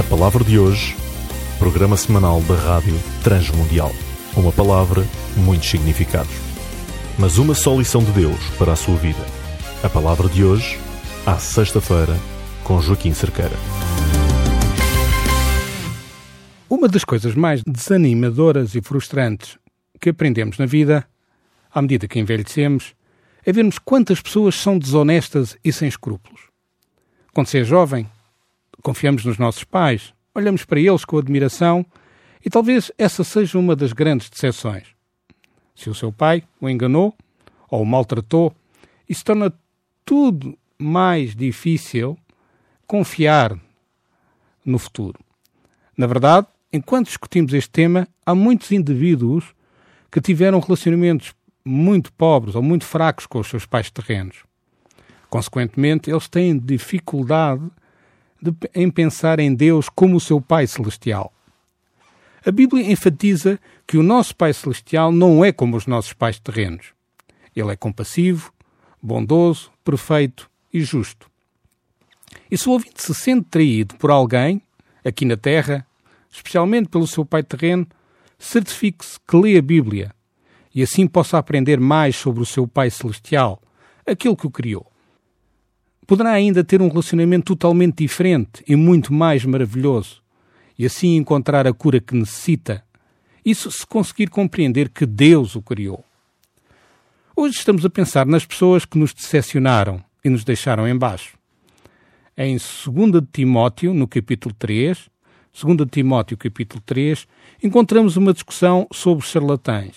A palavra de hoje, programa semanal da Rádio Transmundial. Uma palavra, muitos significados. Mas uma só lição de Deus para a sua vida. A palavra de hoje, à sexta-feira, com Joaquim Cerqueira. Uma das coisas mais desanimadoras e frustrantes que aprendemos na vida, à medida que envelhecemos, é vermos quantas pessoas são desonestas e sem escrúpulos. Quando se é jovem, confiamos nos nossos pais, olhamos para eles com admiração e talvez essa seja uma das grandes decepções. Se o seu pai o enganou ou o maltratou, isso torna tudo mais difícil confiar no futuro. Na verdade, enquanto discutimos este tema, há muitos indivíduos que tiveram relacionamentos muito pobres ou muito fracos com os seus pais terrenos. Consequentemente, eles têm dificuldade de, em pensar em Deus como o seu Pai Celestial. A Bíblia enfatiza que o nosso Pai Celestial não é como os nossos pais terrenos. Ele é compassivo, bondoso, perfeito e justo. E se o ouvinte se sente traído por alguém, aqui na Terra, especialmente pelo seu pai terreno, certifique-se que lê a Bíblia e assim possa aprender mais sobre o seu Pai Celestial, aquele que o criou poderá ainda ter um relacionamento totalmente diferente e muito mais maravilhoso, e assim encontrar a cura que necessita. Isso se conseguir compreender que Deus o criou. Hoje estamos a pensar nas pessoas que nos decepcionaram e nos deixaram embaixo. Em 2 Timóteo, no capítulo 3, 2 Timóteo, capítulo 3, encontramos uma discussão sobre charlatães.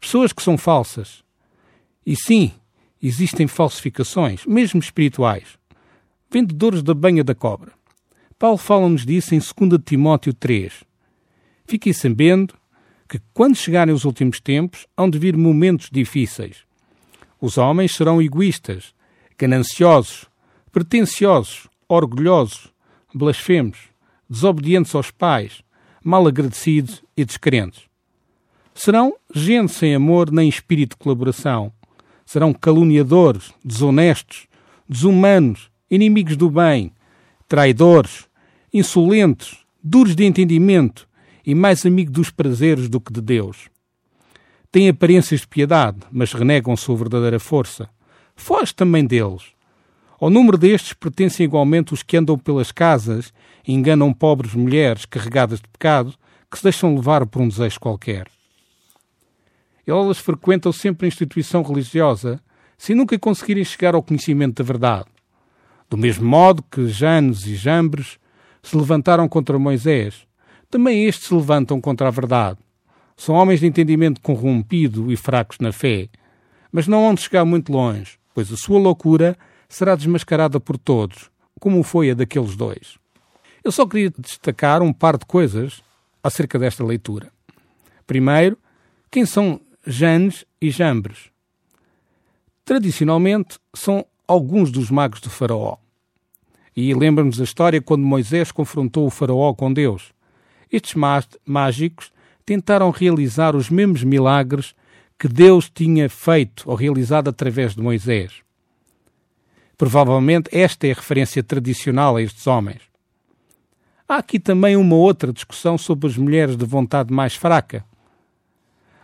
Pessoas que são falsas. E sim, existem falsificações, mesmo espirituais. Vendedores da banha da cobra. Paulo fala-nos disso em 2 Timóteo 3. Fiquem sabendo que, quando chegarem os últimos tempos, hão de vir momentos difíceis. Os homens serão egoístas, gananciosos, pretensiosos, orgulhosos, blasfemos, desobedientes aos pais, mal agradecidos e descrentes. Serão gente sem amor nem espírito de colaboração, serão caluniadores, desonestos, desumanos, inimigos do bem, traidores, insolentes, duros de entendimento e mais amigos dos prazeres do que de Deus. Têm aparências de piedade, mas renegam sua verdadeira força. Foge também deles. Ao número destes pertencem igualmente os que andam pelas casas e enganam pobres mulheres carregadas de pecado que se deixam levar por um desejo qualquer. Elas frequentam sempre a instituição religiosa sem nunca conseguirem chegar ao conhecimento da verdade. Do mesmo modo que Janes e Jambres se levantaram contra Moisés, também estes se levantam contra a verdade. São homens de entendimento corrompido e fracos na fé, mas não vão chegar muito longe, pois a sua loucura será desmascarada por todos, como foi a daqueles dois. Eu só queria destacar um par de coisas acerca desta leitura. Primeiro, quem são Janes e Jambres. Tradicionalmente, são alguns dos magos do Faraó. E lembra-nos a história quando Moisés confrontou o Faraó com Deus. Estes mágicos tentaram realizar os mesmos milagres que Deus tinha feito ou realizado através de Moisés. Provavelmente esta é a referência tradicional a estes homens. Há aqui também uma outra discussão sobre as mulheres de vontade mais fraca.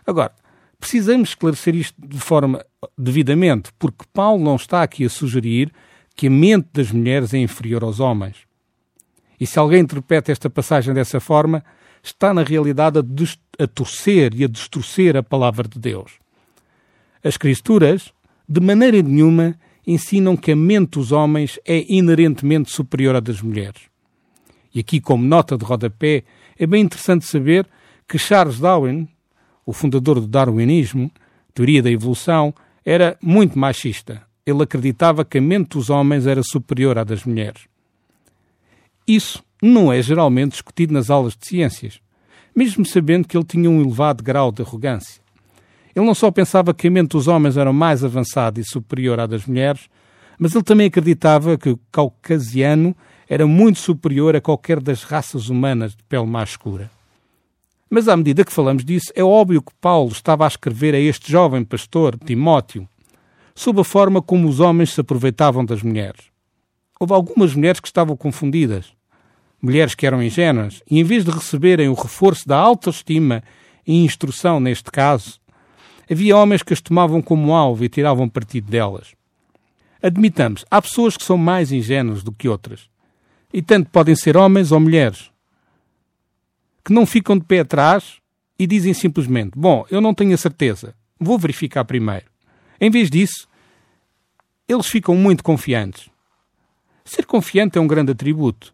Agora, Precisamos esclarecer isto de forma devidamente, porque Paulo não está aqui a sugerir que a mente das mulheres é inferior aos homens. E se alguém interpreta esta passagem dessa forma, está na realidade a, a torcer e a distorcer a palavra de Deus. As Escrituras, de maneira nenhuma, ensinam que a mente dos homens é inerentemente superior à das mulheres. E aqui, como nota de rodapé, é bem interessante saber que Charles Darwin, o fundador do darwinismo, teoria da evolução, era muito machista. Ele acreditava que a mente dos homens era superior à das mulheres. Isso não é geralmente discutido nas aulas de ciências, mesmo sabendo que ele tinha um elevado grau de arrogância. Ele não só pensava que a mente dos homens era mais avançada e superior à das mulheres, mas ele também acreditava que o caucasiano era muito superior a qualquer das raças humanas de pele mais escura. Mas à medida que falamos disso, é óbvio que Paulo estava a escrever a este jovem pastor, Timóteo, sobre a forma como os homens se aproveitavam das mulheres. Houve algumas mulheres que estavam confundidas. mulheres que eram ingênuas, e em vez de receberem o reforço da autoestima e instrução neste caso, havia homens que as tomavam como alvo e tiravam partido delas. Admitamos, há pessoas que são mais ingênuas do que outras. E tanto podem ser homens ou mulheres, que não ficam de pé atrás e dizem simplesmente: Bom, eu não tenho a certeza, vou verificar primeiro. Em vez disso, eles ficam muito confiantes. Ser confiante é um grande atributo,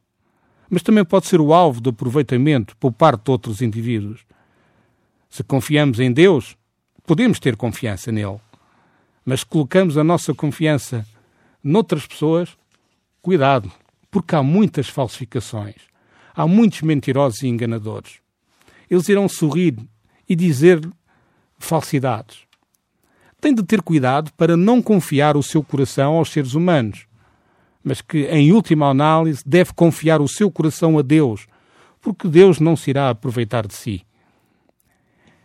mas também pode ser o alvo de aproveitamento por parte de outros indivíduos. Se confiamos em Deus, podemos ter confiança nele. Mas se colocamos a nossa confiança noutras pessoas, cuidado, porque há muitas falsificações. Há muitos mentirosos e enganadores. Eles irão sorrir e dizer falsidades. Tem de ter cuidado para não confiar o seu coração aos seres humanos, mas que, em última análise, deve confiar o seu coração a Deus, porque Deus não se irá aproveitar de si.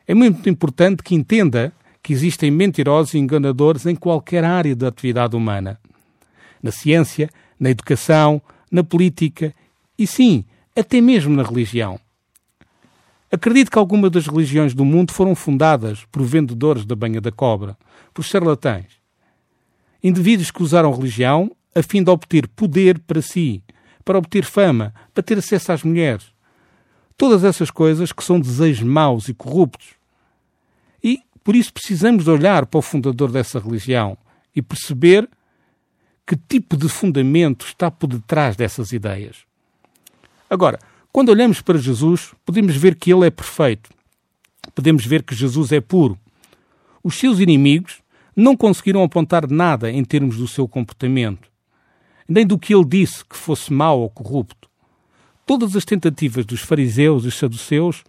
É muito importante que entenda que existem mentirosos e enganadores em qualquer área da atividade humana. Na ciência, na educação, na política e, sim, até mesmo na religião. Acredito que algumas das religiões do mundo foram fundadas por vendedores da banha da cobra, por charlatães. Indivíduos que usaram religião a fim de obter poder para si, para obter fama, para ter acesso às mulheres. Todas essas coisas que são desejos maus e corruptos. E por isso precisamos olhar para o fundador dessa religião e perceber que tipo de fundamento está por detrás dessas ideias. Agora, quando olhamos para Jesus, podemos ver que ele é perfeito. Podemos ver que Jesus é puro. Os seus inimigos não conseguiram apontar nada em termos do seu comportamento, nem do que ele disse que fosse mau ou corrupto. Todas as tentativas dos fariseus e saduceus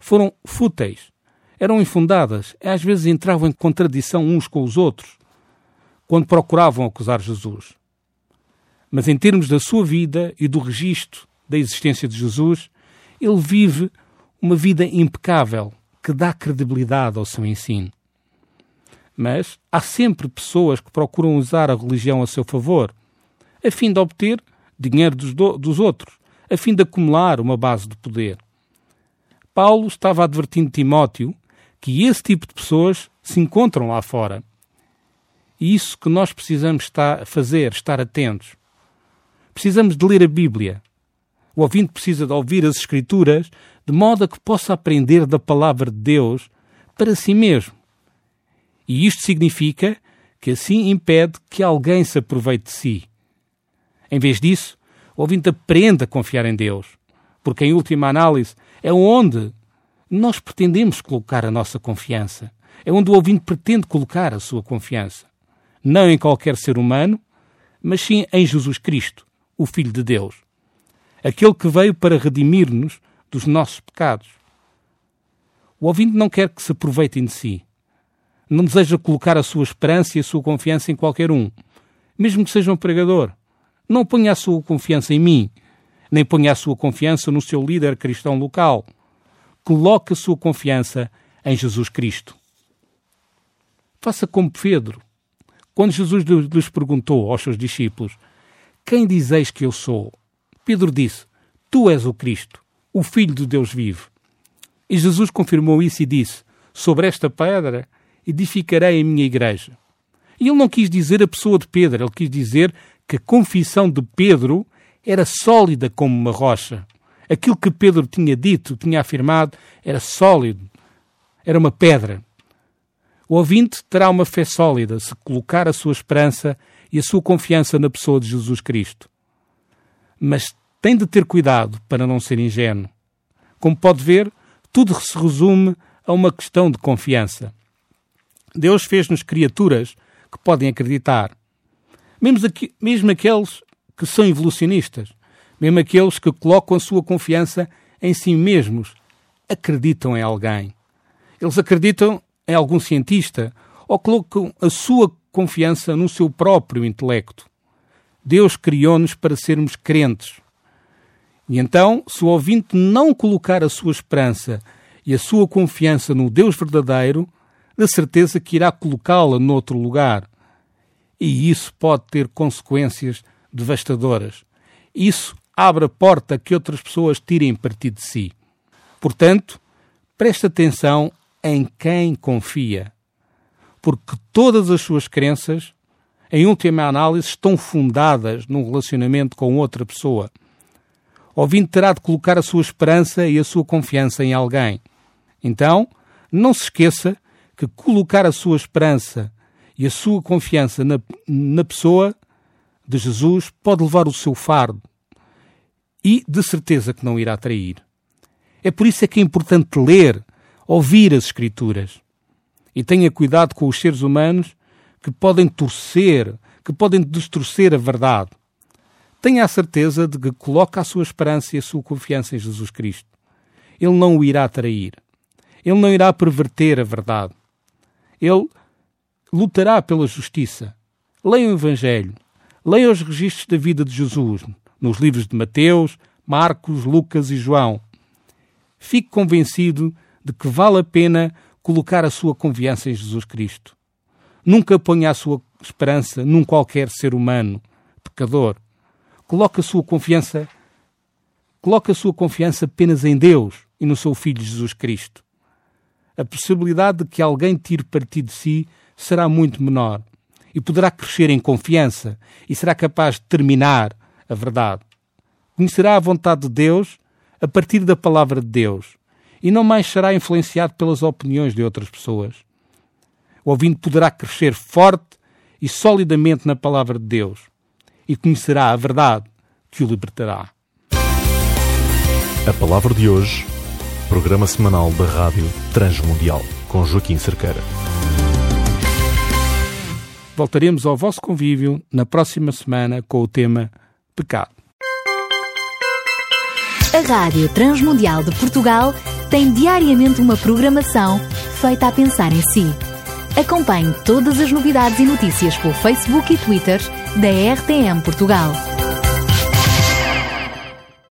foram fúteis, eram infundadas, e às vezes entravam em contradição uns com os outros, quando procuravam acusar Jesus. Mas em termos da sua vida e do registro da existência de Jesus, ele vive uma vida impecável que dá credibilidade ao seu ensino. Mas há sempre pessoas que procuram usar a religião a seu favor, a fim de obter dinheiro dos, do, dos outros, a fim de acumular uma base de poder. Paulo estava advertindo Timóteo que esse tipo de pessoas se encontram lá fora. E isso que nós precisamos estar, fazer, estar atentos. Precisamos de ler a Bíblia, o ouvinte precisa de ouvir as Escrituras de modo a que possa aprender da palavra de Deus para si mesmo. E isto significa que assim impede que alguém se aproveite de si. Em vez disso, o ouvinte aprende a confiar em Deus, porque, em última análise, é onde nós pretendemos colocar a nossa confiança. É onde o ouvinte pretende colocar a sua confiança. Não em qualquer ser humano, mas sim em Jesus Cristo, o Filho de Deus aquele que veio para redimir-nos dos nossos pecados. O ouvinte não quer que se aproveitem de si. Não deseja colocar a sua esperança e a sua confiança em qualquer um, mesmo que seja um pregador. Não ponha a sua confiança em mim, nem ponha a sua confiança no seu líder cristão local. Coloque a sua confiança em Jesus Cristo. Faça como Pedro. Quando Jesus lhes perguntou aos seus discípulos: Quem dizeis que eu sou? Pedro disse: Tu és o Cristo, o Filho de Deus vivo. E Jesus confirmou isso e disse: Sobre esta pedra edificarei a minha igreja. E ele não quis dizer a pessoa de Pedro, ele quis dizer que a confissão de Pedro era sólida como uma rocha. Aquilo que Pedro tinha dito, tinha afirmado, era sólido, era uma pedra. O ouvinte terá uma fé sólida se colocar a sua esperança e a sua confiança na pessoa de Jesus Cristo mas tem de ter cuidado para não ser ingênuo. Como pode ver, tudo se resume a uma questão de confiança. Deus fez-nos criaturas que podem acreditar. Mesmo, aqui, mesmo aqueles que são evolucionistas, mesmo aqueles que colocam a sua confiança em si mesmos, acreditam em alguém. Eles acreditam em algum cientista ou colocam a sua confiança no seu próprio intelecto. Deus criou-nos para sermos crentes. E então, se o ouvinte não colocar a sua esperança e a sua confiança no Deus verdadeiro, na certeza que irá colocá-la noutro lugar. E isso pode ter consequências devastadoras. Isso abre a porta que outras pessoas tirem partido de si. Portanto, preste atenção em quem confia, porque todas as suas crenças, em última análise, estão fundadas num relacionamento com outra pessoa. Ouvindo terá de colocar a sua esperança e a sua confiança em alguém. Então, não se esqueça que colocar a sua esperança e a sua confiança na, na pessoa de Jesus pode levar o seu fardo e de certeza que não irá trair. É por isso é que é importante ler, ouvir as Escrituras. E tenha cuidado com os seres humanos que podem torcer, que podem distorcer a verdade. Tenha a certeza de que coloca a sua esperança e a sua confiança em Jesus Cristo. Ele não o irá trair. Ele não irá perverter a verdade. Ele lutará pela justiça. Leia o Evangelho. Leia os registros da vida de Jesus, nos livros de Mateus, Marcos, Lucas e João. Fique convencido de que vale a pena colocar a sua confiança em Jesus Cristo. Nunca ponha a sua esperança num qualquer ser humano, pecador. Coloque a sua confiança, coloque a sua confiança apenas em Deus e no seu Filho Jesus Cristo. A possibilidade de que alguém tire partido de si será muito menor e poderá crescer em confiança e será capaz de terminar a verdade. Conhecerá a vontade de Deus a partir da palavra de Deus e não mais será influenciado pelas opiniões de outras pessoas. O ouvinte poderá crescer forte e solidamente na palavra de Deus e conhecerá a verdade que o libertará. A palavra de hoje, programa semanal da Rádio Transmundial, com Joaquim Cerqueira. Voltaremos ao vosso convívio na próxima semana com o tema Pecado. A Rádio Transmundial de Portugal tem diariamente uma programação feita a pensar em si. Acompanhe todas as novidades e notícias pelo Facebook e Twitter da RTM Portugal.